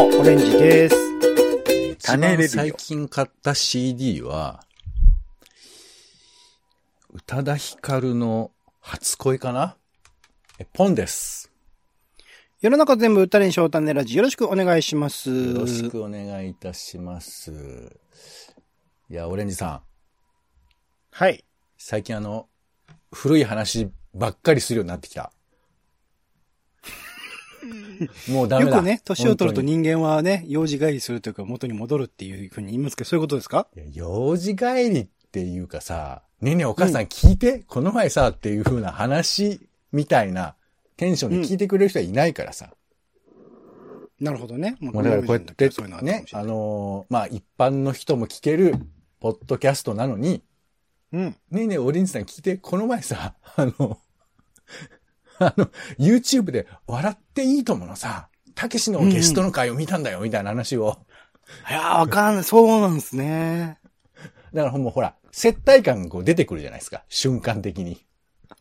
オレンジです。一種レビュ最近買った CD は、宇多田ヒカルの初恋かな？え、ポンです。世の中全部歌に翔太ねラジよろしくお願いします。よろしくお願いいたします。いや、オレンジさん、はい。最近あの、古い話ばっかりするようになってきた。もうダメだ。よくね、年を取ると人間はね、幼児帰りするというか元に戻るっていうふうに言いますけど、そういうことですか？幼児帰りっていうかさ、ねえねえお母さん聞いて、この前さ、っていう風な話みたいなテンションで聞いてくれる人はいないからさ。なるほどね。ももうだからこうやってねあのーまあ一般の人も聞ける、ポッドキャストなのに、うん。ねえねえオレンジさん聞いて、この前さ、あの、あの、YouTube で笑っていいとものさ、たけしのゲストの回を見たんだよ、みたいな話を。いやー、わかんない。そうなんですね。だからもうほら、接待感がこう出てくるじゃないですか、瞬間的に。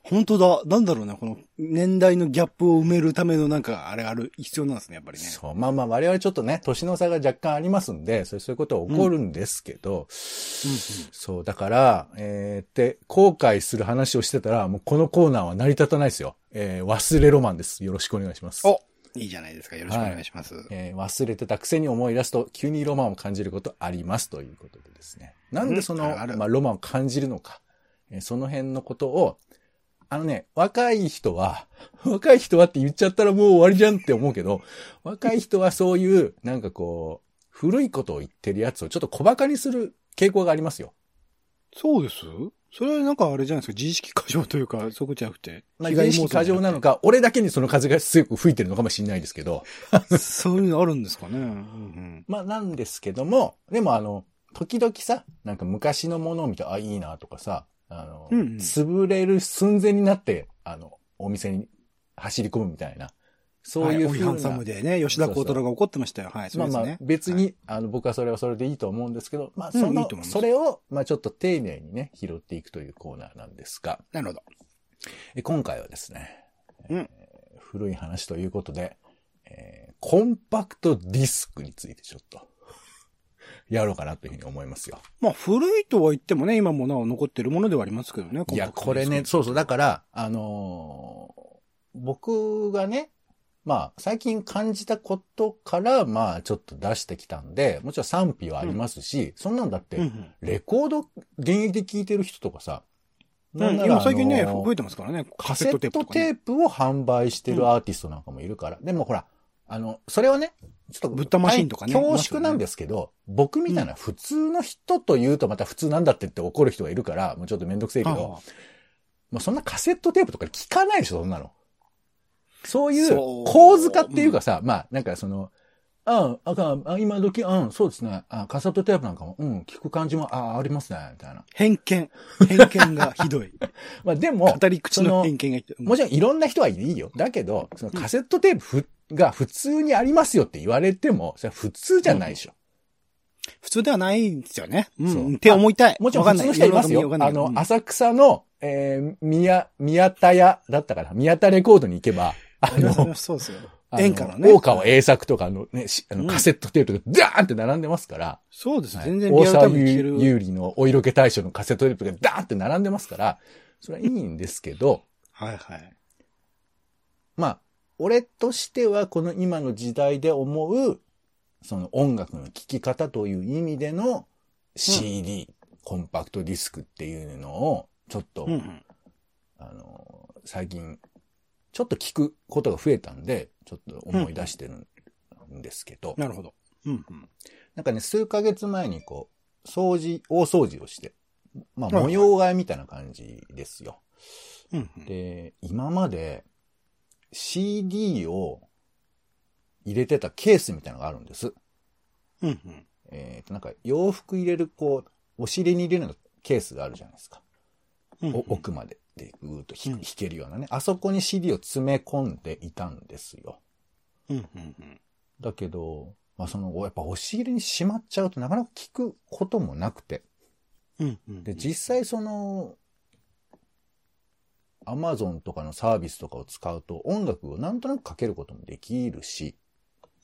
本当だ。なんだろうな、この年代のギャップを埋めるためのなんか、あれある、必要なんですね、やっぱりね。そう。まあまあ我々ちょっとね、年の差が若干ありますんで、そういうことは起こるんですけど、そう、だから、えー、って、後悔する話をしてたら、もうこのコーナーは成り立たないですよ。えー、忘れロマンです。よろしくお願いします。おいいじゃないですか。よろしくお願いします。えー忘れてたくせに思い出すと、急にロマンを感じることありますということでですね。なんでその、うんあまあ、ロマンを感じるのか、えーその辺のことを、あのね、若い人は、若い人はって言っちゃったらもう終わりじゃんって思うけど、若い人はそういう、なんかこう、古いことを言ってるやつをちょっと小馬鹿にする傾向がありますよ。そうです？それはなんかあれじゃないですか？自意識過剰というか、そういうことじゃなくて？まあ、自意識過剰なのか。か、俺だけにその風が強く吹いてるのかもしれないですけど、そういうのあるんですかね？うんうん。まあなんですけども、でもあの、時々さ、なんか昔のものを見て、あ、いいなとかさ、あの、うんうん。潰れる寸前になって、あの、お店に走り込むみたいな、そういうふうな、はいハンサムでね、吉田幸太郎が怒ってましたよ。はい、そうまあまあですね。別に、はい。あの、僕はそれはそれでいいと思うんですけど、まあうんその、いいと思います。それを、まあちょっと丁寧にね、拾っていくというコーナーなんですが、なるほど。え今回はですね、うん。えー古い話ということで、えーコンパクトディスクについてちょっと、やろうかなというふうに思いますよ。まあ、古いとは言ってもね、今もなお残ってるものではありますけどね。いや、これね、そうそう、だから、あのー僕がね、まあ、最近感じたことから、まあ、ちょっと出してきたんで、もちろん賛否はありますし、そんなんだってうん、うん。レコード現役で聴いてる人とかさ、うなんなら今最近ね、あのー増えてますからね。カセットテとかねープを販売してるアーティストなんかもいるから。でもほら、あの、それはね、ちょっと、ブッダマシンとかね。恐縮なんですけど、僕みたいな普通の人と言うとまた普通なんだってって怒る人がいるから、もうちょっとめんどくせえけど、ああ。もうそんなカセットテープとか聞かないでしょ、そんなの。そういう。構図化っていうかさ、まあ、なんかその、ああ、かんあ今時、うん、そうですね。あカセットテープなんかも、うん、聞く感じも、ああ、ありますね、みたいな。偏見。偏見がひどい。まあでも、語り口の偏見がひどい。もちろんいろんな人はいいよ。だけど、そのカセットテープふが普通にありますよって言われても、それは普通じゃないでしょ。普通ではないんですよね。う。んって思いたい。もちろん普通の人いますよ。あの、浅草の、えー、宮、宮田屋だったかな。宮田レコードに行けば、あのそうですよ。演歌のね。大川栄作とかのね、しあのうんカセットテープがダーンって並んでますから、そうです。はい全然リア大沢ルタイムに聞ける。優里のお色気大賞のカセットテープがダーンって並んでますから、それはいいんですけど、はいはい。まあ、俺としてはこの今の時代で思う、その音楽の聴き方という意味での CD、コンパクトディスクっていうのを、ちょっと、うんうん。あの、最近、ちょっと聞くことが増えたんで、ちょっと思い出してるんですけど、なるほど。うんうん。なんかね、数ヶ月前にこう、掃除、大掃除をして、まあ、模様替えみたいな感じですよ。うんうん。で、今まで CD を入れてたケースみたいなのがあるんです。うんうん。えっ、と、なんか洋服入れる、こう、お尻に入れるのケースがあるじゃないですか。うんうんお奥まででぐーっとひうん引けるようなね。あそこに CD を詰め込んでいたんですよ。うんうんうん。だけど、まあその、やっぱ押し入れにしまっちゃうとなかなか聞くこともなくて。うんうん。で、実際その、アマゾンとかのサービスとかを使うと音楽をなんとなくかけることもできるし、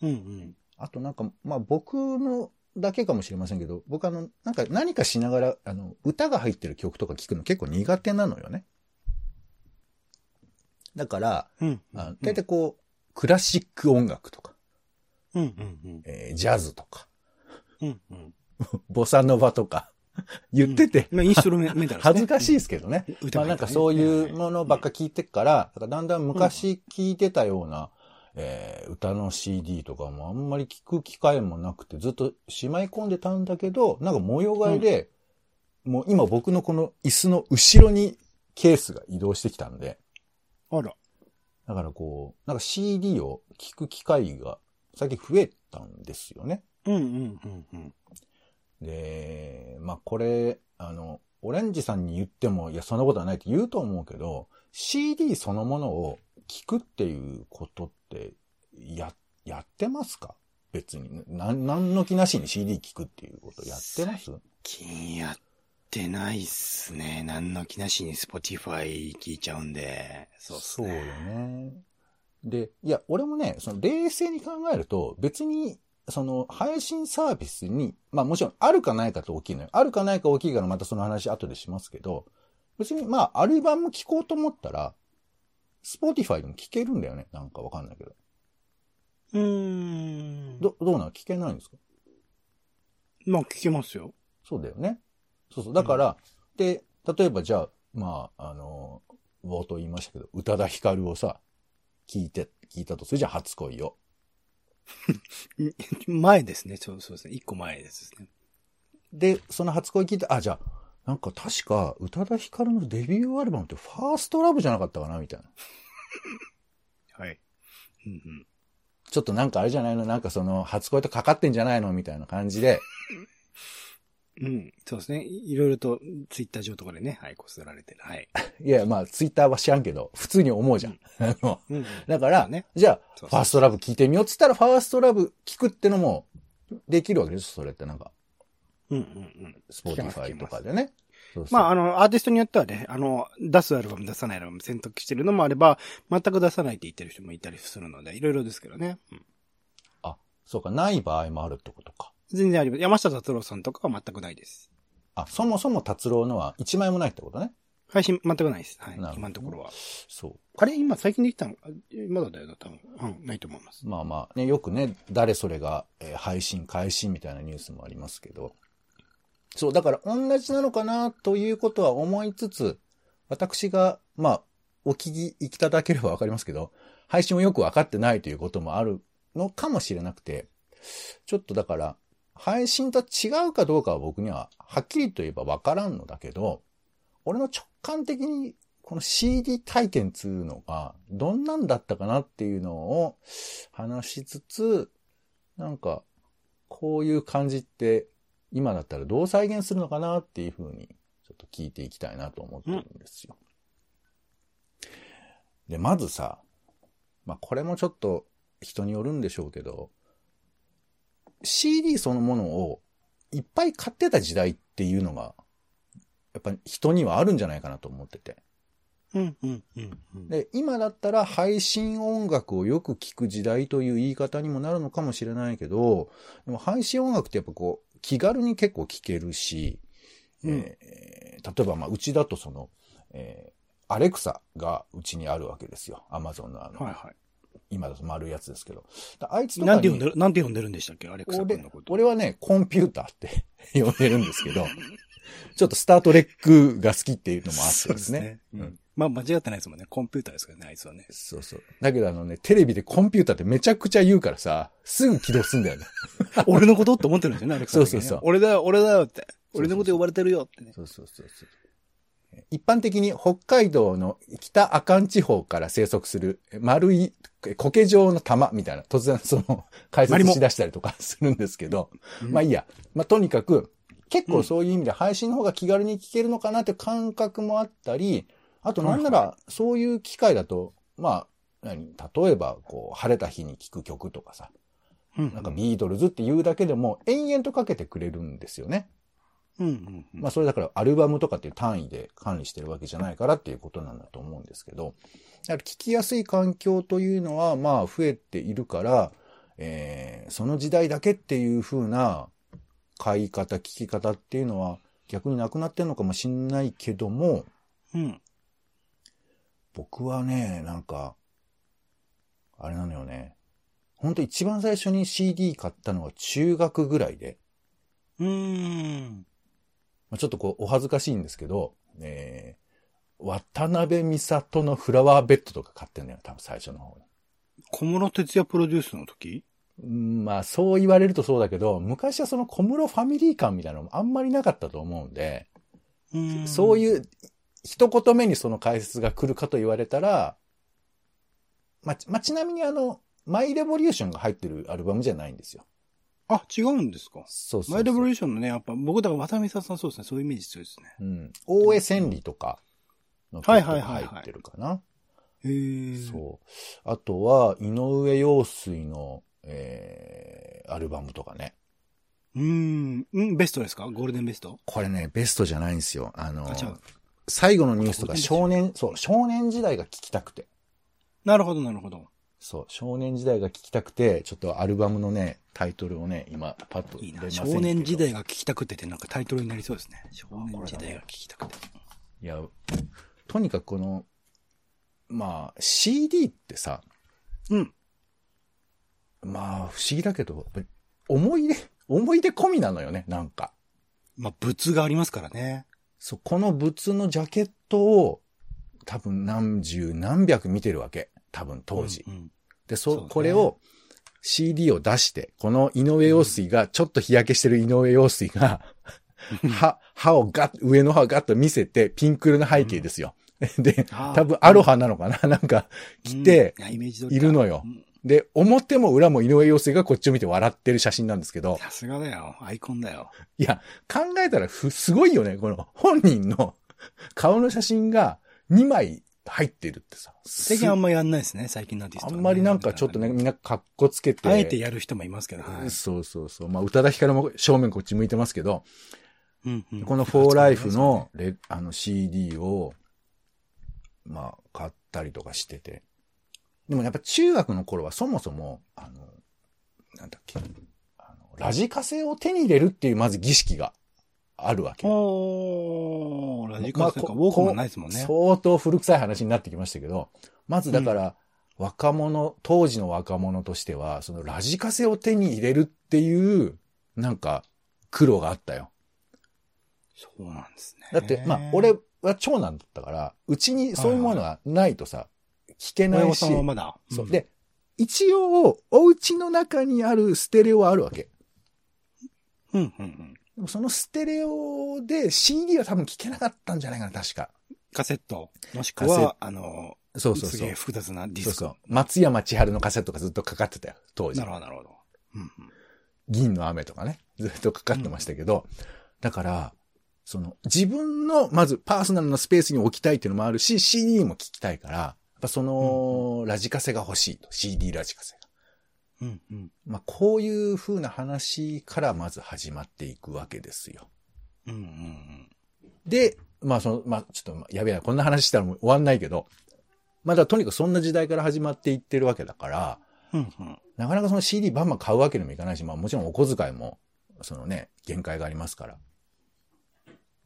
うんうん。あとなんか、まあ僕のだけかもしれませんけど、僕あの、なんか何かしながら、あの、歌が入ってる曲とか聞くの結構苦手なのよね。だから、うん。あ大体こう、クラシック音楽とか、うんうんえージャズとか、うん。うんうん。ボサノバとか、言ってて、まあ、インストルメンタルですね。恥ずかしいですけどね。まあなんかそういうものばっか聞いてっから、だからだんだん昔聞いてたような、えー歌の CD とかもあんまり聞く機会もなくて、ずっとしまい込んでたんだけど、なんか模様替えで、もう今僕のこの椅子の後ろにケースが移動してきたんで、あら。だからこう、なんか CD を聞く機会が最近増えたんですよね。うんうんうんうん。で、まあこれ、あの、オレンジさんに言っても、いや、そんなことはないって言うと思うけど、CD そのものを聞くっていうことって、や、やってますか？別に。な、なんの気なしに CD 聞くっていうことやってます？金やってないっすね。何の気なしに Spotify 聞いちゃうんで。そうっすそうよね。ね。で、いや、俺もね、その冷静に考えると、別に、その配信サービスに、まあもちろんあるかないかと大きいのよ。あるかないか大きいからまたその話後でしますけど、別にまあアルバム聴こうと思ったら、Spotify でも聴けるんだよね。なんかわかんないけど。うーん。ど、どうなの？聞けないんですか？まあ聞けますよ。そうだよね。そうそう。だから、で、例えばじゃあ、まあ、あの、冒頭言いましたけど、宇多田ヒカルをさ、聞いて、聞いたとするじゃん、初恋を。前ですね。そうそうですね。一個前ですね。で、その初恋聞いて、あ、じゃあ、なんか確か、宇多田ヒカルのデビューアルバムってファーストラブじゃなかったかなみたいな。はい。うんうん。ちょっとなんかあれじゃないの？なんかその、初恋とかかってんじゃないの？みたいな感じで、うん。そうですね。いいろいろとツイッター上とかでね、はい、こすられてる。はい。いや、まあ、ツイッターは知らんけど、普通に思うじゃん。あのうんうん。だから、ねじゃあ、そうそうファーストラブ聞いてみようっつったら、ファーストラブ聞くってのも、できるわけですそれってなんか、うんうんうん。スポーティファイとかでね。そうそうまあ、あの、アーティストによってはね、あの、出すアルバム出さないアルバム選択してるのもあれば、全く出さないって言ってる人もいたりするので、いろいろですけどね。うんあ、そうか、ない場合もあるってことか。全然あります。山下達郎さんとかは全くないです。あ、そもそも達郎のは1枚もないってことね。配信全くないです。はい今のところは。そう。あれ今最近できたの？あまだだよな、多分。うん、ないと思います。まあまあね、よくね、誰それが、えー配信開始みたいなニュースもありますけど。そう、だから同じなのかなということは思いつつ、私が、まあ、お聞きいただければわかりますけど、配信をよくわかってないということもあるのかもしれなくて、ちょっとだから、配信と違うかどうかは僕にははっきりと言えばわからんのだけど、俺の直感的にこの CD 体験っていうのがどんなんだったかなっていうのを話しつつ、なんか、こういう感じって今だったらどう再現するのかなっていうふうにちょっと聞いていきたいなと思ってるんですよ。で、まずさ、まあこれもちょっと人によるんでしょうけど、CD そのものをいっぱい買ってた時代っていうのが、やっぱり人にはあるんじゃないかなと思ってて。うん、うん、うん。うんで、今だったら配信音楽をよく聞く時代という言い方にもなるのかもしれないけど、でも配信音楽ってやっぱこう、気軽に結構聞けるし、うんえー例えばまあ、うちだとその、えーアレクサがうちにあるわけですよ。アマゾンのあの、はいは今だと丸いやつですけど。だあいつい。とかになんて呼んでる、なんて呼んでるんでしたっけ？アレクサ君俺のこと。俺はね、コンピューターって呼んでるんですけど、ちょっとスタートレックが好きっていうのもあってですね。ううんん。まあ間違ってないですもんね。コンピューターですからね、あいつはね。そうそう。だけどあのね、テレビでコンピューターってめちゃくちゃ言うからさ、すぐ起動すんだよね。俺のことって思ってるんですよね、アレクサ君ねそうそうそう俺だよ、俺だよって。俺のこと呼ばれてるよってね。そうそうそうそう。一般的に北海道の北阿寒地方から生息する丸い苔状の玉みたいな、突然その解説し出したりとかするんですけど、まあいいや。まあとにかく、結構そういう意味で配信の方が気軽に聞けるのかなって感覚もあったり、あとなんならそういう機会だと、まあ、何？例えばこう晴れた日に聴く曲とかさ、うん。なんかビートルズっていうだけでも延々とかけてくれるんですよね。うんうんうん。まあそれだからアルバムとかっていう単位で管理してるわけじゃないからっていうことなんだと思うんですけど、だから聞きやすい環境というのはまあ増えているから、ええーその時代だけっていう風な買い方、聞き方っていうのは逆になくなってんのかもしんないけども、うん。僕はね、なんか、あれなのよね。ほんと一番最初に CD 買ったのは中学ぐらいで、うーん。まあ、ちょっとこうお恥ずかしいんですけど、えー、渡辺美里のフラワーベッドとか買ってんだよ、多分最初の方に。小室哲也プロデュースの時？うんまあそう言われるとそうだけど、昔はその小室ファミリー感みたいなのもあんまりなかったと思うんで、うんそういう一言目にその解説が来るかと言われたら、まあ、ちまあ、ちなみにあの、マイレボリューションが入ってるアルバムじゃないんですよ。あ、違うんですか？そうそうそうマイレボリューションのね、やっぱ僕だから渡辺美里さんそうですね、そういうイメージ強いですね。うん。大江千里とかの曲が入ってるかな。へえ。そう。あとは、井上陽水の、えー、アルバムとかね。う。うん。うん、ベストですか？ゴールデンベスト？これね、ベストじゃないんですよ。あのあ。最後のニュースとかあ少年、そう、少年時代が聞きたくて。なるほど、なるほど。そう、少年時代が聞きたくて、ちょっとアルバムのね、タイトルをね、今、パッとません少年時代が聞きたくてってなんかタイトルになりそうですね。少年時代が聞きたくて。いや、とにかくこの、まあ、CD ってさ、うん。まあ、不思議だけど、思い出、思い出込みなのよね、なんか。まあ、物がありますからね。そう、この物のジャケットを、多分何十何百見てるわけ。多分当時。うんうんで、そ、そうねこれを CD を出して、この井上陽水が、ちょっと日焼けしてる井上陽水が、歯、歯をガッ、上の歯をガッと見せて、ピンク色の背景ですよ。で、あー多分アロハなのかな？なんか、来てうんいるのようんで、表も裏も井上陽水がこっちを見て笑ってる写真なんですけど、さすがだよ。アイコンだよ。いや、考えたらふ、すごいよね。この本人の 顔の写真が2枚入ってるってさ。最近あんまやんないですね、最近のアーティストはね、あんまりなんかちょっとね、みんな格好つけて。あえてやる人もいますけど。はいそうそうそう。まあ、宇多田ヒカルも正面こっち向いてますけど、うんうんこのフォーライフのレ、あの CD を、まあ、買ったりとかしてて。でもやっぱ中学の頃はそもそも、あの、なんだっけ、あの、ラジカセを手に入れるっていうまず儀式があるわけ。おー、ラジカセか。まあウォークマンないですもんね。相当古臭い話になってきましたけど、まずだから、若者、当時の若者としては、そのラジカセを手に入れるっていう、なんか、苦労があったよ。そうなんですね。だって、まあ、俺は長男だったから、うちにそういうものがないとさ、聞けないしまだ。そう。ん、で、一応、お家の中にあるステレオはあるわけ。うんうんうん。でもそのステレオで CD は多分聞けなかったんじゃないかな、確か。カセット？もしくは、あの、そうそうそうすげえ。複雑なディスク。そうそう。松山千春のカセットがずっとかかってたよ、当時な。るほど、なるほど。うんうん銀の雨とかね、ずっとかかってましたけど、だから、その、自分の、まずパーソナルなスペースに置きたいっていうのもあるし、CD も聞きたいから、やっぱその、ラジカセが欲しいと。CD ラジカセが。うんうん。まあ、こういう風な話からまず始まっていくわけですよ。うんうんで、まあその、まあちょっとまあやべえな、こんな話したらもう終わんないけど、まあだとにかくそんな時代から始まっていってるわけだから、うん。うんうん。なかなかその CD バンバン買うわけにもいかないし、まあもちろんお小遣いも、そのね、限界がありますから。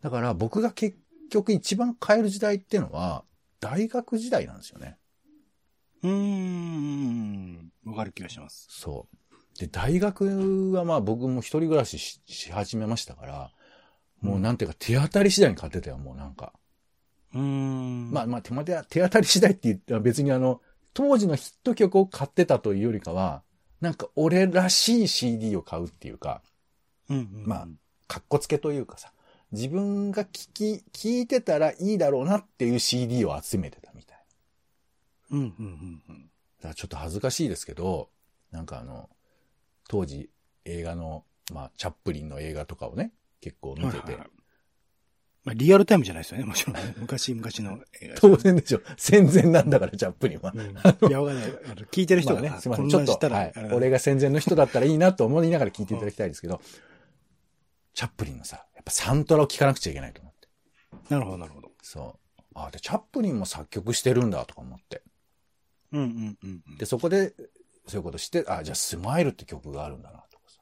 だから僕が結局一番買える時代っていうのは、大学時代なんですよね。うーん。わかる気がします。そう。で、大学はまあ僕も一人暮らししし始めましたから、もうなんていうか手当たり次第に買ってたよ、もうなんか。うーん。まあまあ手間で手当たり次第って言っては別にあの、当時のヒット曲を買ってたというよりかは、なんか俺らしい CD を買うっていうか、うんうんうん、まあかっこつけというかさ、自分が聞き、聞いてたらいいだろうなっていう CD を集めてたみたい。うんうんうんうん。だからちょっと恥ずかしいですけど、なんかあの、当時映画の、まあ、チャップリンの映画とかをね、結構見てて、はいはいはいまあ、リアルタイムじゃないですよね、もちろんね。昔々の映画当然でしょ。戦前なんだから、チャップリンは。うんいや、わかんない。聞いてる人がね、まあすいません。ちょっと、はい俺が戦前の人だったらいいなと思いながら聞いていただきたいですけど、チャップリンのさ、ぱサントラを聞かなくちゃいけないと思って。なるほど、なるほど。そう。あ、で、チャップリンも作曲してるんだとか思って。うんうんうんうん。で、そこで、そういうことして、あ、じゃあスマイルって曲があるんだなとかさ。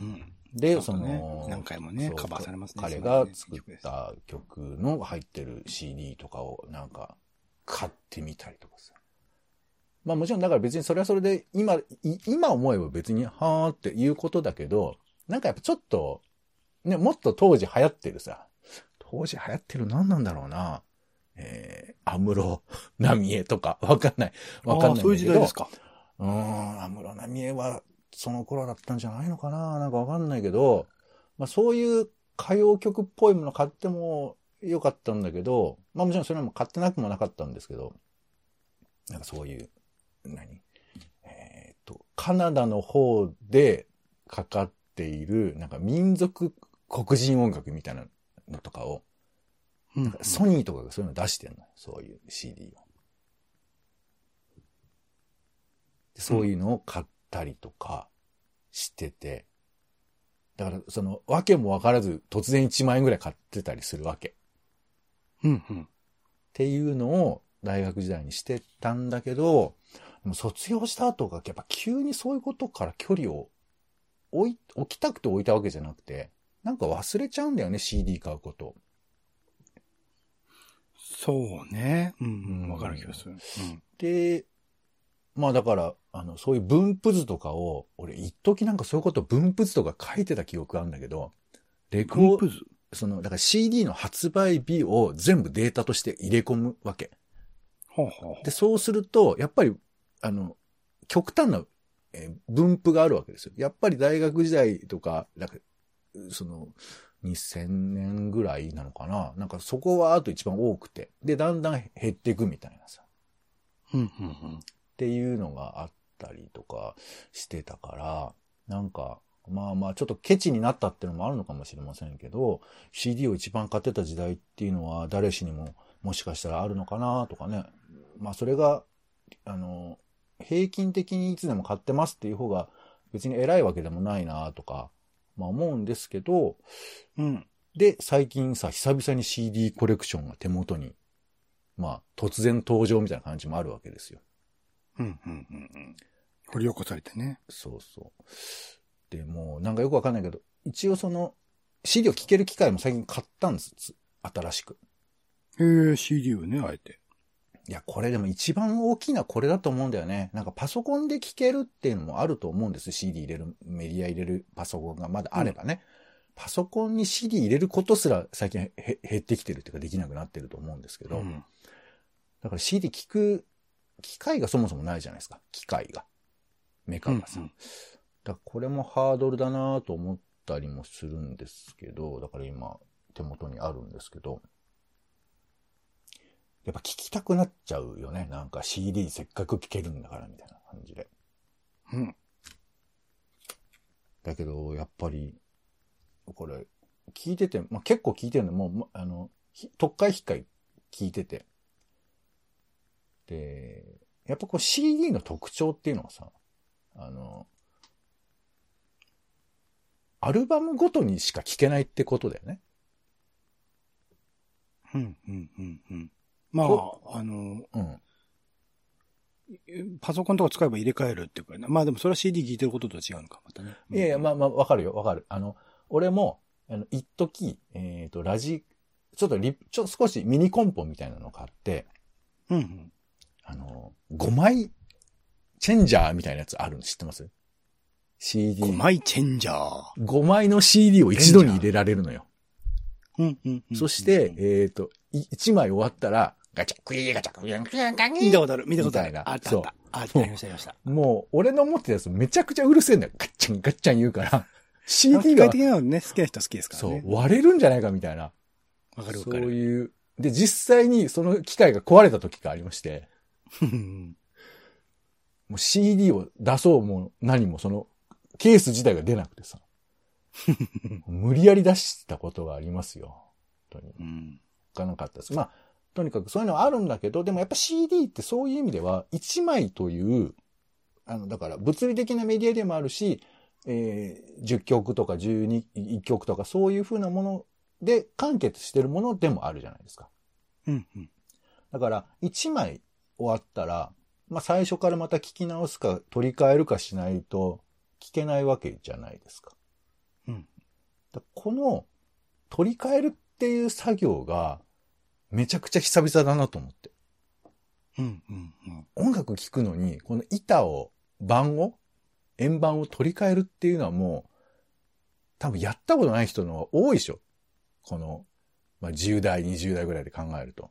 うん。で、その、何回もねカバーされますね彼が作った曲の入ってる CD とかをなんか買ってみたりとかさ。まあもちろんだから別にそれはそれで今、い今思えば別にはーっていうことだけど、なんかやっぱちょっと、ね、もっと当時流行ってるさ、当時流行ってる何なんだろうな。えー、アムロ、ナミエとか、わかんない。わかんないんだけど。そういう時代ですか。うーん、安室奈美恵はその頃だったんじゃないのかななんかわかんないけど、まあそういう歌謡曲っぽいもの買ってもよかったんだけど、まあもちろんそれも買ってなくもなかったんですけど、なんかそういう、何？えーっと、カナダの方でかかっている、なんか民族黒人音楽みたいなのとかを、うんなんかソニーとかがそういうの出してんのよ。そういう CD を。でそういうのを買ったりとかしてて、だからその、わけもわからず突然1万円ぐらい買ってたりするわけ。っうんうん。ていうのを大学時代にしてたんだけど、卒業した後がやっぱ急にそういうことから距離を置い、置きたくて置いたわけじゃなくて、なんか忘れちゃうんだよね、CD 買うことを。そうね。うんううんん。わかる気がする。うん。で、まあだから、あの、そういう分布図とかを、俺一時なんかそういうこと分布図とか書いてた記憶あるんだけど、レコ分布図？その、だから CD の発売日を全部データとして入れ込むわけ。ほうほうほで、そうすると、やっぱり、あの、極端な、えー分布があるわけですよ。やっぱり大学時代とか、なんか、その、2000年ぐらいなのかな？なんかそこはあと一番多くて。で、だんだん減っていくみたいなさ。っていうのがあったりとかしてたから、なんか、まあまあちょっとケチになったっていうのもあるのかもしれませんけど、CD を一番買ってた時代っていうのは誰しにももしかしたらあるのかなとかね。まあそれが、あの、平均的にいつでも買ってますっていう方が別に偉いわけでもないなとか、まあ思うんですけど、うん。で、最近さ、久々に CD コレクションが手元に、まあ突然登場みたいな感じもあるわけですよ。うんうんうんうん。掘り起こされてね。そうそう。で、もうなんかよくわかんないけど、一応その CD を聴ける機会も最近買ったんです。つ新しく。へえ、CD をね、あえて。いや、これでも一番大きなこれだと思うんだよね。なんかパソコンで聴けるっていうのもあると思うんです。CD 入れる、メディア入れるパソコンがまだあればね。パソコンに CD 入れることすら最近へ減ってきてるっていうかできなくなってると思うんですけど、うん。だから CD 聞く機会がそもそもないじゃないですか。機械が。メカがさ。うんうんだからこれもハードルだなと思ったりもするんですけど、だから今手元にあるんですけど、やっぱ聞きたくなっちゃうよね。なんか CD せっかく聞けるんだからみたいな感じで。うん。だけど、やっぱり、これ、聞いてて、まあ、結構聞いてるのもう、まあの、ひ特回引っかい聞いてて。で、やっぱこう CD の特徴っていうのはさ、あの、アルバムごとにしか聞けないってことだよね。うん、うん、うん、うん。まこあ、あの、うん。パソコンとか使えば入れ替えるっていうかね。まあでもそれは CD 聴いてることとは違うのか、またね。いやいや、まあまあ、わかるよ、わかる。あの、俺も、あの、一時えっ、と、ラジ、ちょっとリ、ちょ、少しミニコンポみたいなのを買って、うん、うん。あの、5枚チェンジャーみたいなやつあるの知ってます ?CD。5枚チェンジャー。5枚の CD を一度に入れられるのよ。うん、うん、うん。そして、えっ、と、1枚終わったら、ガチャ、クイーガチャ、クイーガチャ、ガ見たことある、見たことある。みたいなあった、あそうった。あった、ありました、ありました。もう、俺の持ってたやつめちゃくちゃうるせえんだよ。ガッチャン、ガッチャン言うから、機 CD が械的、なのね、好きな人は好きですからそうね。、割れるんじゃないかみたいな。そうわかるわかる。いう。で、実際にその機械が壊れた時がありまして、う んもう CD を出そうも何もそのケース自体が出なくてさ、無理やり出したことがありますよ。本当に。うん。かなかったです。まあ、とにかくそういうのはあるんだけど、でもやっぱ CD ってそういう意味では、1枚という、あの、だから物理的なメディアでもあるし、えー10曲とか12、1曲とかそういう風なもので完結してるものでもあるじゃないですか。うん、うん。だから、1枚終わったら、まあ最初からまた聞き直すか取り替えるかしないと聞けないわけじゃないですか。うん。だこの取り替えるっていう作業がめちゃくちゃ久々だなと思って。うん。うん。うん。音楽聴くのに、この板を、盤を、円盤を取り替えるっていうのはもう、多分やったことない人の方が多いでしょ。この、まあ、10代、20代ぐらいで考えると。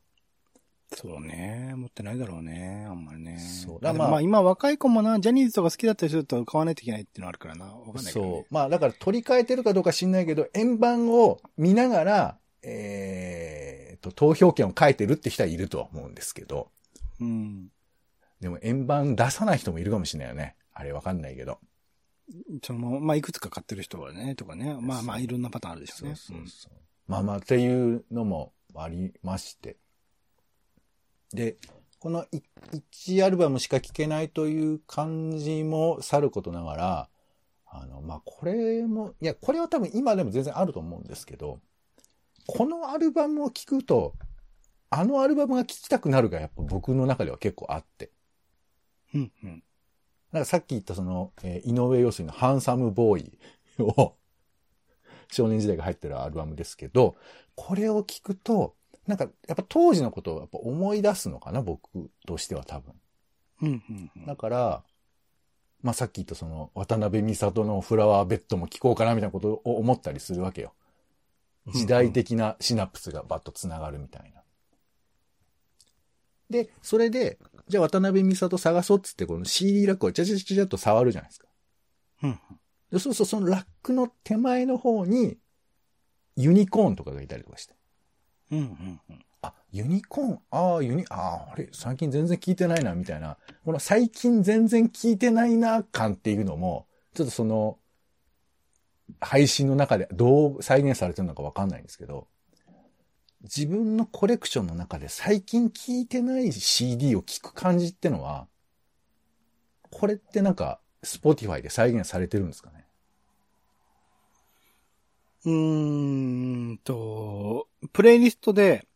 そうね。持ってないだろうね。あんまりね。そうだだまあまあ今若い子もな、ジャニーズとか好きだったりすると買わないといけないっていうのあるからな。わかんないけど、ね。そう。まあだから取り替えてるかどうか知んないけど、円盤を見ながら、えーと、投票権を書いてるって人はいるとは思うんですけど、うん。でも円盤出さない人もいるかもしれないよね。あれわかんないけど。そのまあいくつか買ってる人はね、とかね。まあまあいろんなパターンあるでしょうそうね。そうそう。まあまあ、っていうのもありまして。で、この1アルバムしか聴けないという感じもさることながら、あの、まあこれも、いや、これは多分今でも全然あると思うんですけど、このアルバムを聴くと、あのアルバムが聴きたくなるがやっぱ僕の中では結構あって。うん。うん。なんかさっき言ったその、えー井上陽水のハンサムボーイを、少年時代が入ってるアルバムですけど、これを聞くと、なんかやっぱ当時のことをやっぱ思い出すのかな、僕としては多分。うん。うん。うんだから、まあさっき言ったその渡辺美里のフラワーベッドも聞こうかなみたいなことを思ったりするわけよ。時代的なシナプスがバッと繋がるみたいな。で、それで、じゃあ渡辺美里探そうっつってこの CD ラックをチャチャチャチャっと触るじゃないですか。うん。でそうするとそのラックの手前の方にユニコーンとかがいたりとかして。うん。うん。うん。あ、ユニコーン、ああ、ユニ、ああ、あれ、最近全然聞いてないな、みたいな。この最近全然聞いてないな、感っていうのも、ちょっとその、配信の中でどう再現されてるのかわかんないんですけど、自分のコレクションの中で最近聴いてない CD を聴く感じってのは、これってなんか、Spotify で再現されてるんですかね？うーんと、プレイリストで、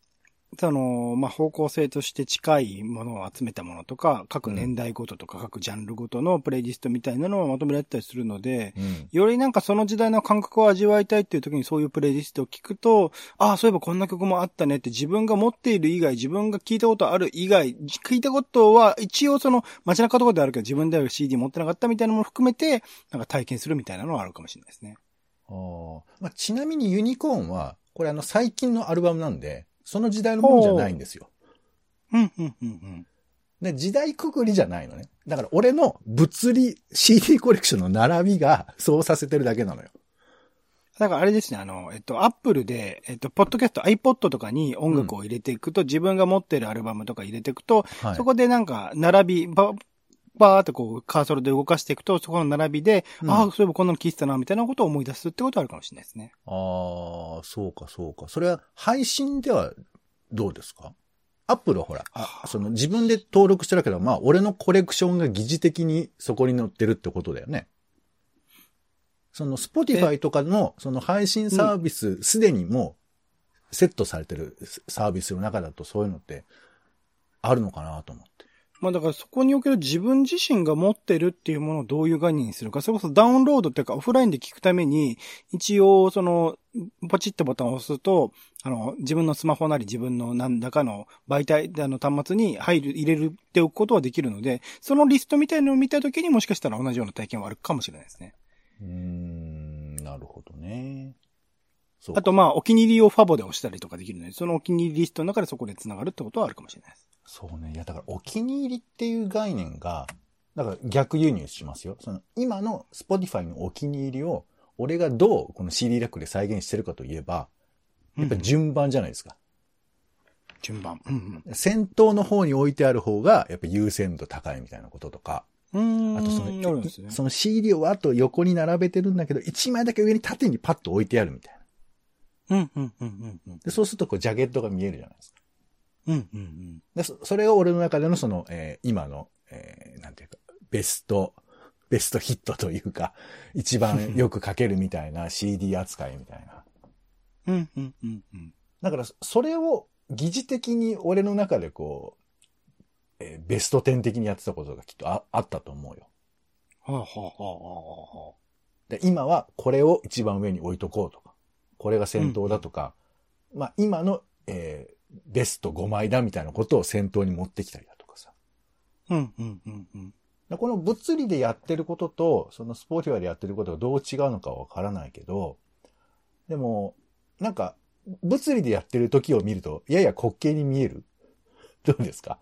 その、まあ、方向性として近いものを集めたものとか、各年代ごととか各ジャンルごとのプレイリストみたいなのをまとめられてたりするので、うん。よりなんかその時代の感覚を味わいたいっていう時にそういうプレイリストを聞くと、ああ、そういえばこんな曲もあったねって自分が持っている以外、自分が聞いたことある以外、聞いたことは一応その街中とかであるけど自分では CD 持ってなかったみたいなものを含めて、なんか体験するみたいなのはあるかもしれないですね。あーまあ、ちなみにユニコーンは、これあの最近のアルバムなんで、その時代のものじゃないんですよ。うん、うん、うん、うん。で、時代くくりじゃないのね。だから俺の物理 CD コレクションの並びがそうさせてるだけなのよ。だからあれですね、あの、えっと、アップルで、えっと、ポッドキャスト、iPod とかに音楽を入れていくと、自分が持ってるアルバムとか入れていくと、はい。そこでなんか、並び、ば、ばーっとこう、カーソルで動かしていくと、そこの並びで、うんああ、そういえばこんなの聞いてたな、みたいなことを思い出すってことはあるかもしれないですね。ああ、そうかそうか。それは配信ではどうですか？アップルはほら、あその自分で登録してるけど、まあ俺のコレクションが疑似的にそこに載ってるってことだよね。その Spotify とかのその配信サービス、すでにもうセットされてるサービスの中だとそういうのってあるのかなと思って。まあだからそこにおける自分自身が持ってるっていうものをどういう概念にするか、それこそダウンロードっていうかオフラインで聞くために、一応その、ポチッとボタンを押すと、あの、自分のスマホなり自分の何らかの媒体、あの端末に入る、入れるっておくことはできるので、そのリストみたいなのを見たときにもしかしたら同じような体験はあるかもしれないですね。うん、なるほどね。あとまあ、お気に入りをファボで押したりとかできるので、そのお気に入りリストの中でそこで繋がるってことはあるかもしれないです。そうね。いや、だからお気に入りっていう概念が、だから逆輸入しますよ。その今の Spotify のお気に入りを、俺がどうこの CD ラックで再現してるかといえば、やっぱり順番じゃないですか。順番。うん先頭の方に置いてある方が、やっぱ優先度高いみたいなこととか、うん。あとその、ね。その CD をわっと横に並べてるんだけど、1枚だけ上に縦にパッと置いてあるみたいな。うん、うん、うん、うん、うん。で、そうするとこうジャケットが見えるじゃないですか。うん、うん、うん。で、そそれが俺の中でのその、えー今の、えーなんていうか、ベスト、ベストヒットというか、一番よく書けるみたいな CD 扱いみたいな。うん、うん、うん、うん。だから、それを疑似的に俺の中でこう、えーベスト10的にやってたことがきっとああったと思うよ。はあ、はあはあはで、今はこれを一番上に置いとこうとか、これが先頭だとか、まあ今の、えーベスト5枚だみたいなことを先頭に持ってきたりだとかさ。あ、うん、うん、うん、うん。でこの物理でやってることと、その Spotify でやってることがどう違うのかはわからないけど、でも、なんか、物理でやってる時を見ると、やや滑稽に見えるどうですか？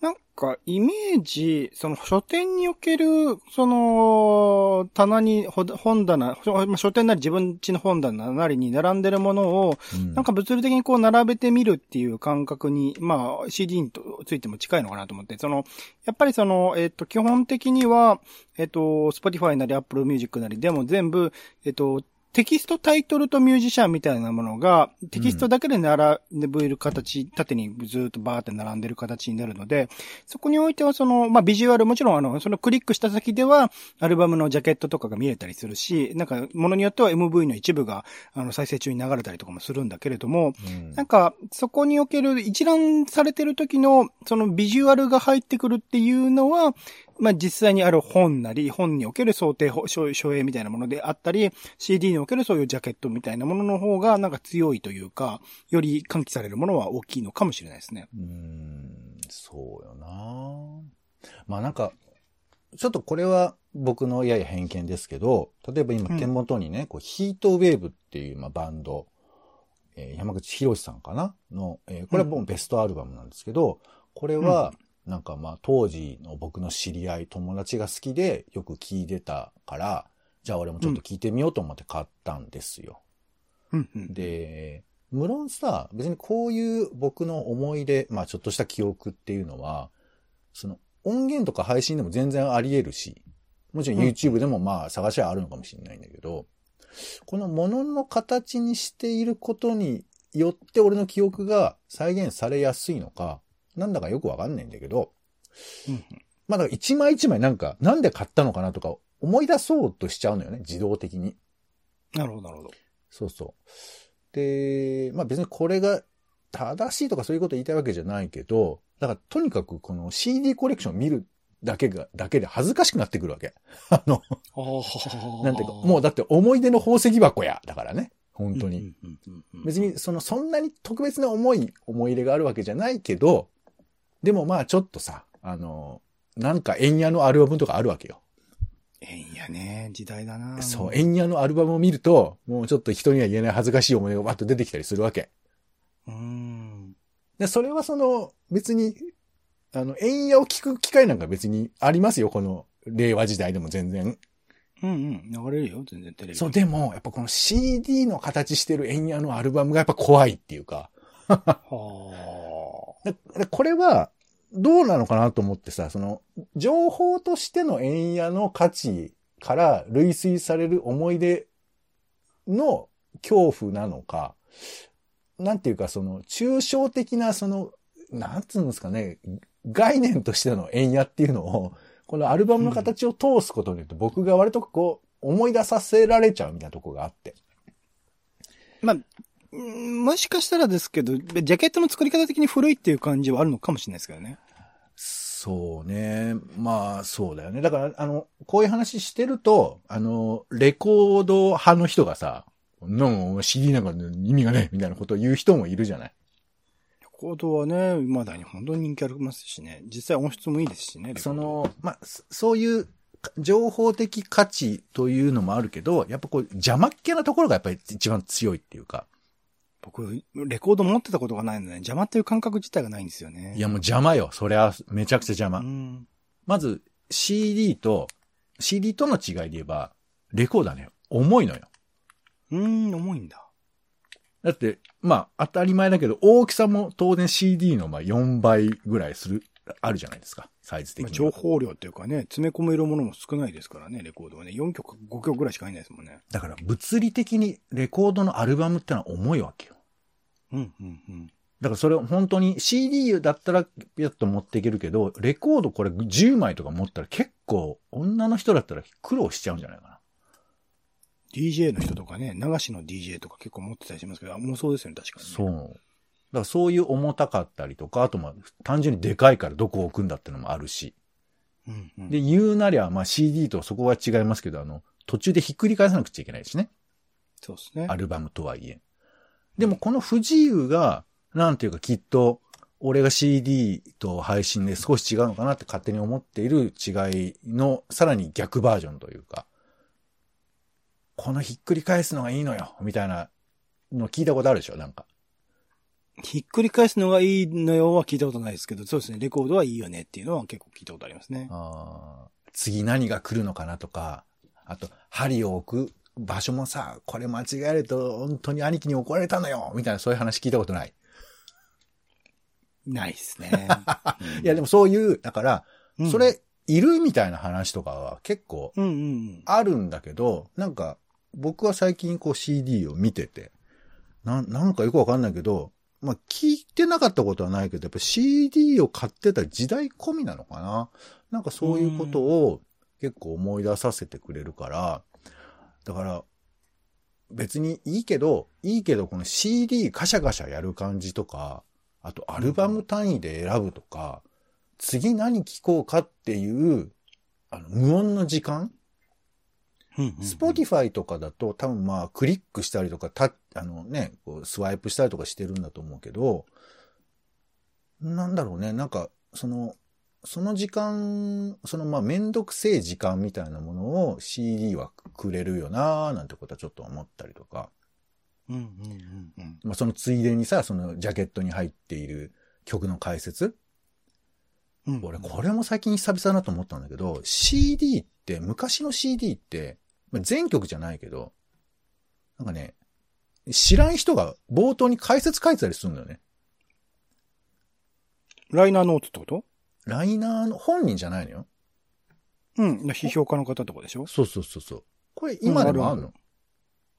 なんか、イメージ、その書店における、その、棚に、ほ本棚、書店なり自分家の本棚なりに並んでるものを、うん。なんか物理的にこう並べてみるっていう感覚に、まあ CD についても近いのかなと思って、その、やっぱりその、えっ、と、基本的には、えっ、と、Spotify なり Apple Music なりでも全部、えっ、と、テキストタイトルとミュージシャンみたいなものが、テキストだけで並べる形、縦にずっとバーって並んでる形になるので、そこにおいてはその、まあ、ビジュアル、もちろんあの、そのクリックした先では、アルバムのジャケットとかが見えたりするし、なんか、ものによっては MV の一部が、あの、再生中に流れたりとかもするんだけれども、うん。なんか、そこにおける一覧されてる時の、そのビジュアルが入ってくるっていうのは、まあ実際にある本なり、本における想定、書書影みたいなものであったり、CD におけるそういうジャケットみたいなものの方がなんか強いというか、より喚起されるものは大きいのかもしれないですね。うーん、そうよな。まあなんか、ちょっとこれは僕のやや偏見ですけど、例えば今うん。手元にね、こうヒートウェーブっていうまあバンド、えー山口博さんかな？の、えーこれはもうベストアルバムなんですけど、これは、なんかまあ当時の僕の知り合い、友達が好きでよく聴いてたから、じゃあ俺もちょっと聴いてみようと思って買ったんですよ。うんうん。で、無論さ、別にこういう僕の思い出、まあちょっとした記憶っていうのは、その音源とか配信でも全然あり得るし、もちろん YouTube でもまあ探しはあるのかもしれないんだけど、このものの形にしていることによって俺の記憶が再現されやすいのか、なんだかよくわかんないんだけど、うんうんまあだから一枚一枚なんか、なんで買ったのかなとか思い出そうとしちゃうのよね、自動的に。なるほど、なるほど。そうそう。で、まあ別にこれが正しいとかそういうこと言いたいわけじゃないけど、だからとにかくこの CD コレクション見るだけが、だけで恥ずかしくなってくるわけ。あの、あなんていうか、もうだって思い出の宝石箱や。だからね。本当に。別にその、そんなに特別な思い、思い入れがあるわけじゃないけど、でもまあちょっとさ、あの、なんか円屋のアルバムとかあるわけよ。えんやね、時代だな。そう、円屋のアルバムを見ると、もうちょっと人には言えない恥ずかしい思い出がわっと出てきたりするわけ。うーん。で、それはその、別に、あの、円屋を聞く機会なんか別にありますよ、この令和時代でも全然。うんうん。流れるよ、全然テレビ。そう、でも、やっぱこの CD の形してる円屋のアルバムがやっぱ怖いっていうか。はででこれは、どうなのかなと思ってさ、その、情報としての円屋の価値から類推される思い出の恐怖なのか、なんていうかその、抽象的なその、なんつうんですかね、概念としての円屋っていうのを、このアルバムの形を通すことによって僕が割とこう、思い出させられちゃうみたいなとこがあって。まあ、もしかしたらですけど、ジャケットの作り方的に古いっていう感じはあるのかもしれないですけどね。そうね。まあ、そうだよね。だから、あの、こういう話してると、あの、レコード派の人がさ、の、CD なんか意味がね、みたいなことを言う人もいるじゃない。レコードはね、未だに本当に人気ありますしね。実際音質もいいですしね。そ、の、まあ、そそういう情報的価値というのもあるけど、やっぱこう、邪魔っ気なところがやっぱり一番強いっていうか、僕、レコード持ってたことがないので、邪魔っていう感覚自体がないんですよね。いやもう邪魔よ。それはめちゃくちゃ邪魔。うん。まず、CD と、CD との違いで言えば、レコーダーね、重いのよ。うん、重いんだ。だって、まあ、当たり前だけど、大きさも当然 CD のまあ4倍ぐらいする、あるじゃないですか。サイズ的まあには。情報量っていうかね、詰め込めるものも少ないですからね、レコードはね。4曲、5曲ぐらいしか入んないですもんね。だから、物理的にレコードのアルバムってのは重いわけよ。うん、うん、うん。だからそれ本当に CD だったらピュッと持っていけるけど、レコードこれ10枚とか持ったら結構女の人だったら苦労しちゃうんじゃないかな。DJ の人とかね、流しの DJ とか結構持ってたりしますけど、もうそうですよね、確かに、ね。そう。からそういう重たかったりとか、あとまあ単純にでかいからどこ置くんだってのもあるし。うんうんで、言うなりゃ、まあ CD とそこは違いますけど、あの、途中でひっくり返さなくちゃいけないしね。そうですねア。ルバムとはいえ。でもこの不自由が、なんていうかきっと、俺が CD と配信で少し違うのかなって勝手に思っている違いの、さらに逆バージョンというか、このひっくり返すのがいいのよ、みたいなの聞いたことあるでしょ、なんか。ひっくり返すのがいいのよは聞いたことないですけど、そうですね。レコードはいいよねっていうのは結構聞いたことありますね。あー次何が来るのかなとか、あと、針を置く場所もさ、これ間違えると本当に兄貴に怒られたのよみたいなそういう話聞いたことない？ないですね。いや、でもそういう、だから、うんそ、れ、いるみたいな話とかは結構あるんだけど、なんか、僕は最近こう CD を見てて、な、なんかよくわかんないけど、まあ聞いてなかったことはないけど、やっぱ CD を買ってた時代込みなのかな？なんかそういうことを結構思い出させてくれるから、だから、別にいいけど、いいけどこの CD カシャカシャやる感じとか、あとアルバム単位で選ぶとか、次何聴こうかっていう、あの、無音の時間？ Spotify とかだと多分まあクリックしたりとか、た、あのね、こうスワイプしたりとかしてるんだと思うけど、なんだろうね、なんか、その、その時間、そのまあめんどくせえ時間みたいなものを CD はくれるよなーなんてことはちょっと思ったりとか、うんうんうんうん。まあそのついでにさ、そのジャケットに入っている曲の解説？うん俺これも最近久々だなと思ったんだけど、CD って、昔の CD って、まあ全曲じゃないけど、なんかね、知らん人が冒頭に解説書いてたりするんだよね。ライナーノーツってこと？ライナーの本人じゃないのよ。うん。批評家の方とかでしょ？そうそうそうそう。これ今でもあるの、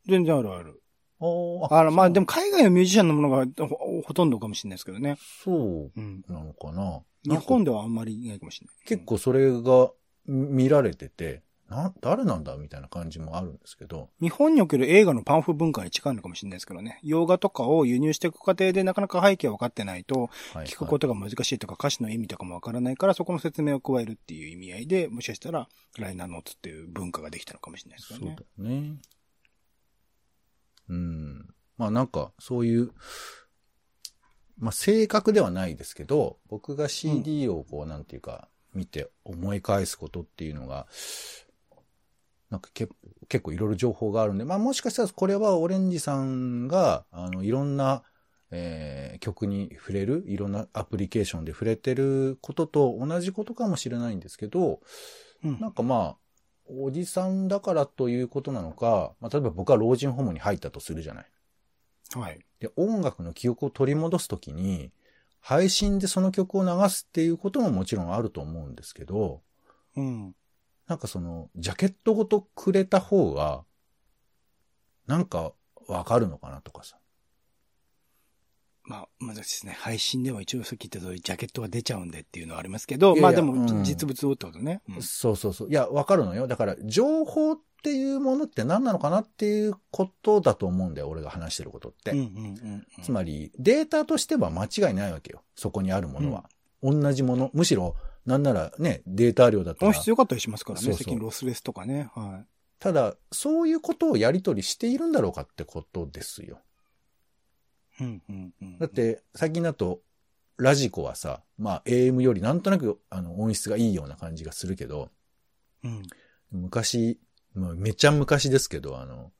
全然あるある。ああの、まあ、でも海外のミュージシャンのものがほほとんどかもしれないですけどね。そうん。うなのかな。日本ではあんまりいないかもしれない。結構それが見られてて、な、誰なんだみたいな感じもあるんですけど。日本における映画のパンフ文化に近いのかもしれないですけどね。洋画とかを輸入していく過程でなかなか背景分かってないと、はい聞くことが難しいとか歌詞の意味とかも分からないから、そこの説明を加えるっていう意味合いで、もしかしたらライナーノーツっていう文化ができたのかもしれないですそうだよねよ。ね。うん。まあなんか、そういう、まあ正確ではないですけど、僕が CD をこう、なんていうか、見て思い返すことっていうのが、なんかけ結構いろいろ情報があるんで、まあもしかしたらこれはオレンジさんが、あの、いろんな、えー曲に触れる、いろんなアプリケーションで触れてることと同じことかもしれないんですけど、うんなんかまあ、おじさんだからということなのか、まあ、例えば僕は老人ホームに入ったとするじゃない。はい。で、音楽の記憶を取り戻すときに、配信でその曲を流すっていうことももちろんあると思うんですけど、うん。なんかその、ジャケットごとくれた方が、なんかわかるのかなとかさ。まあ、まだですね、配信では一応さっき言った通り、ジャケットが出ちゃうんでっていうのはありますけど、いやいやまあでもうん、実物をってことね。うんそうそうそう。いや、わかるのよ。だから、情報っていうものって何なのかなっていうことだと思うんだよ。俺が話してることって。うんうんうんうん。つまり、データとしては間違いないわけよ。そこにあるものは。同じもの。むしろ、なんならね、データ量だったら音。質良かったりしますからね、そうそう最近ロスレスとかね。はただ、そういうことをやり取りしているんだろうかってことですよ。い。うんうんうん。だっ、て、最近だと、ラジコはさ、まあ、AM よりなんとなく、あの、音質がいいような感じがするけど、うん。昔、まあ、めちゃ昔ですけど、あの、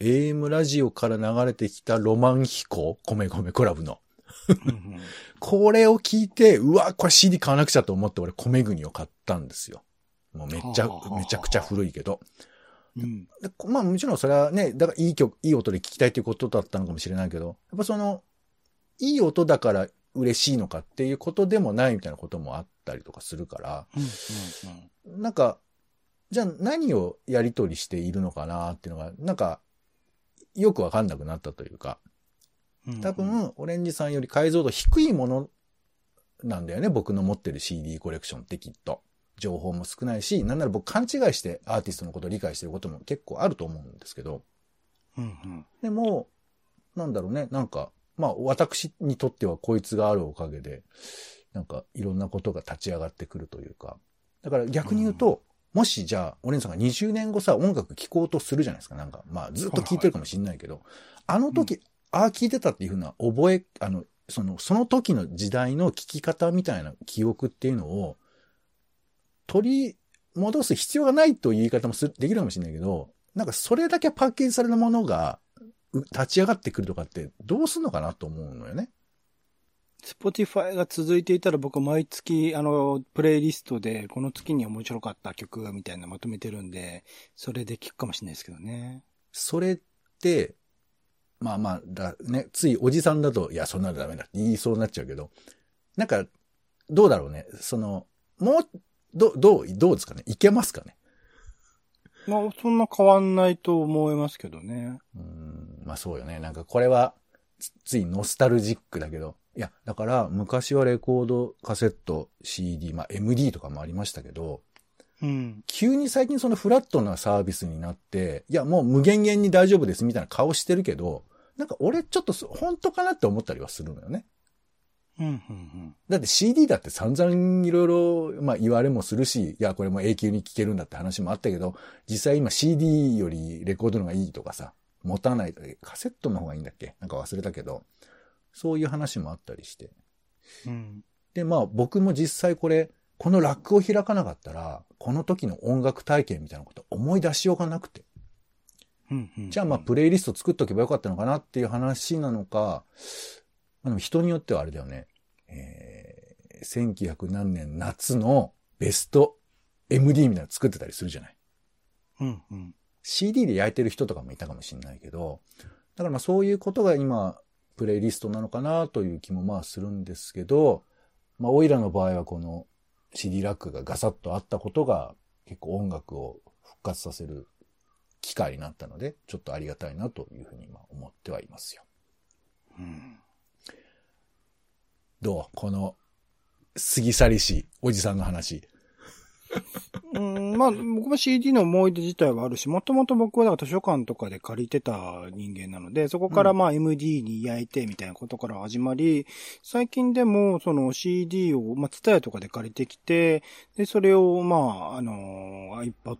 AM ラジオから流れてきたロマン飛行、米米クラブの。うんうんこれを聞いて、うわ、これ CD 買わなくちゃと思って俺米国を買ったんですよ。もうめっちゃめちゃくちゃ古いけど。うん。まあもちろんそれはね、だからいい曲、いい音で聞きたいということだったのかもしれないけど、やっぱその、いい音だから嬉しいのかっていうことでもないみたいなこともあったりとかするから、うんうんなんか、じゃあ何をやり取りしているのかなっていうのが、なんか、よくわかんなくなったというか、うん。多分、オレンジさんより解像度低いものなんだよね。僕の持ってる CD コレクションってきっと。情報も少ないし、なんなら僕勘違いしてアーティストのことを理解してることも結構あると思うんですけど。うんうん。でも、なんだろうね。なんか、まあ私にとってはこいつがあるおかげで、なんかいろんなことが立ち上がってくるというか。だから逆に言うと、もしじゃあ、オレンさんが20年後さ、音楽聴こうとするじゃないですか。なんか、まあずっと聴いてるかもしんないけど、あの時、ああ聴いてたっていうふうな覚え、あの、その、その時の時代の聴き方みたいな記憶っていうのを、取り戻す必要がないという言い方もすできるかもしれないけど、なんかそれだけパッケージされたものがう立ち上がってくるとかってどうすんのかなと思うのよね。 Spotify が続いていたら僕毎月、あの、プレイリストで、この月に面白かった曲みたいなのまとめてるんで、それで聞くかもしれないですけどね。それって、まあまあ、だね、ついおじさんだと、いや、そんなのダメだって言いそうになっちゃうけど、なんか、どうだろうね。その、もう、ど、どう、どうですかね？いけますかね？まあ、そんな変わんないと思いますけどね。うん、まあそうよね。なんかこれは、つついノスタルジックだけど、いや、だから昔はレコード、カセット、CD、まあ MD とかもありましたけど、うん。急に最近そのフラットなサービスになって、いや、もう無限限に大丈夫ですみたいな顔してるけど、なんか俺ちょっとそ本当かなって思ったりはするのよね。うん、うん、だって CD だって散々いろいろ、まあ言われもするし、いや、これも永久に聴けるんだって話もあったけど、実際今 CD よりレコードの方がいいとかさ、持たない、カセットの方がいいんだっけ？なんか忘れたけど、そういう話もあったりして。うん。うん。で、まあ僕も実際これ、このラックを開かなかったら、この時の音楽体験みたいなこと思い出しようがなくて。うん、うん。じゃあまあプレイリスト作っとけばよかったのかなっていう話なのか、まあでも人によってはあれだよね。えー、1900何年夏のベスト MD みたいなの作ってたりするじゃない。うん、うん。CD で焼いてる人とかもいたかもしれないけど、だからまあそういうことが今、プレイリストなのかなという気もまあするんですけど、まあオイラの場合はこの CD ラックがガサッとあったことが結構音楽を復活させる機会になったので、ちょっとありがたいなというふうに今思ってはいますよ。うん。どう？この過ぎ去りしおじさんの話。うん、まあ、僕も CD の思い出自体はあるし、もともと僕はだから図書館とかで借りてた人間なので、そこからまあ MD に焼いてみたいなことから始まり、最近でもその CD を、まあ、ツタヤとかで借りてきて、で、それをまあ、あの、iPad、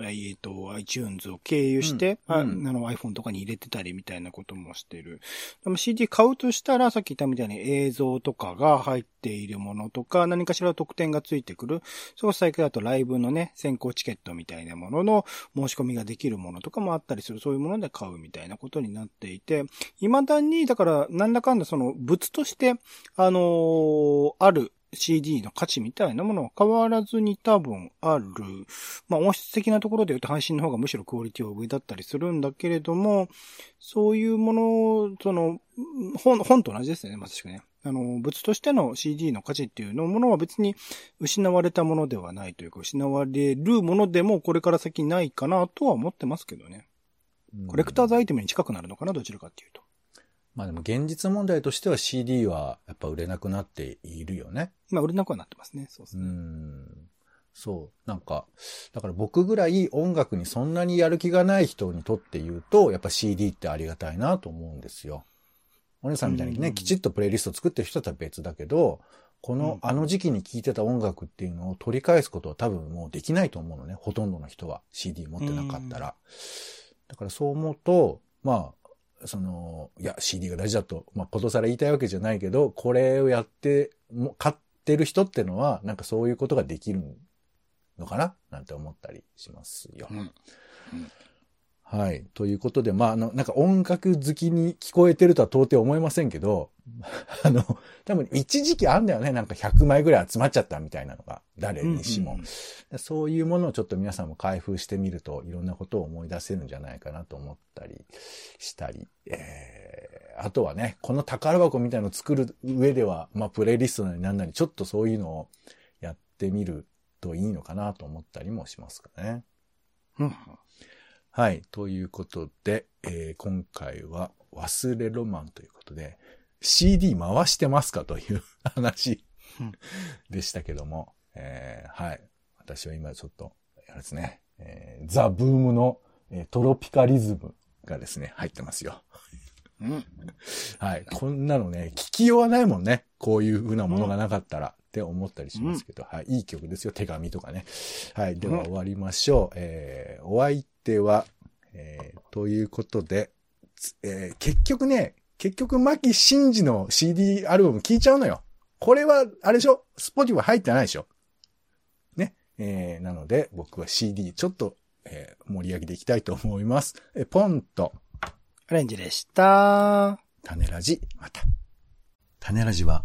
えっと、iTunes を経由して、あうんうんあの iPhone とかに入れてたりみたいなこともしてる。でも CD 買うとしたら、さっき言ったみたいに映像とかが入っているものとか、何かしら特典がついてくる。そう最近だとライブのね、先行チケットみたいなものの申し込みができるものとかもあったりする、そういうもので買うみたいなことになっていて、未だに、だから、なんだかんだその物として、あのーある CD の価値みたいなものは変わらずに多分ある。まあ音質的なところで言うと配信の方がむしろクオリティは上だったりするんだけれども、そういうもの、その、本、本と同じですね、まさしくね。あの、物としての CD の価値っていうのものは別に失われたものではないというか、失われるものでもこれから先ないかなとは思ってますけどね。コレクターズアイテムに近くなるのかな、どちらかっていうと。まあでも現実問題としては CD はやっぱ売れなくなっているよね。まあ、売れなくはなってますね。そうですうね。ん。そう。なんか、だから僕ぐらい音楽にそんなにやる気がない人にとって言うと、やっぱ CD ってありがたいなと思うんですよ。お姉さんみたいにね、うんきちっとプレイリスト作ってる人とは別だけど、こうんの、あの時期に聴いてた音楽っていうのを取り返すことは多分もうできないと思うのね。ほとんどの人は CD 持ってなかったら。だからそう思うと、まあ、その、いや、CD が大事だと、まあ、ことさら言いたいわけじゃないけど、これをやって、も買ってる人ってのは、なんかそういうことができるのかな？なんて思ったりしますよ。うん。はい。ということで、まあ、あの、なんか音楽好きに聞こえてるとは到底思いませんけど、あの、多分一時期あんだよね。なんか100枚ぐらい集まっちゃったみたいなのが、誰にしも。うんうんうんそういうものをちょっと皆さんも開封してみるといろんなことを思い出せるんじゃないかなと思ったりしたり、えー、あとはね、この宝箱みたいのを作る上では、まあプレイリストなりなんなりちょっとそういうのをやってみるといいのかなと思ったりもしますかね。うんはい。ということで、えー今回は忘れロマンということで、CD 回してますかという 話うんでしたけども、えーはい。私は今ちょっと、あれですね、えーザ・ブームの、えートロピカリズムがですね、入ってますよ。うん。はい。こんなのね、聞きようはないもんね。こういう風なものがなかったら。って思ったりしますけど、はい。いい曲ですよ。手紙とかね。はい。では終わりましょう。えー、お相手は、えー、ということで、つえー結局ね、結局、牧真司の CD アルバム聴いちゃうのよ。これは、あれでしょ？ Spotify 入ってないでしょ？ね。えー、なので、僕は CD ちょっと、えー盛り上げていきたいと思います。え、ポンと、アレンジでした。種ラジ、また。種ラジは、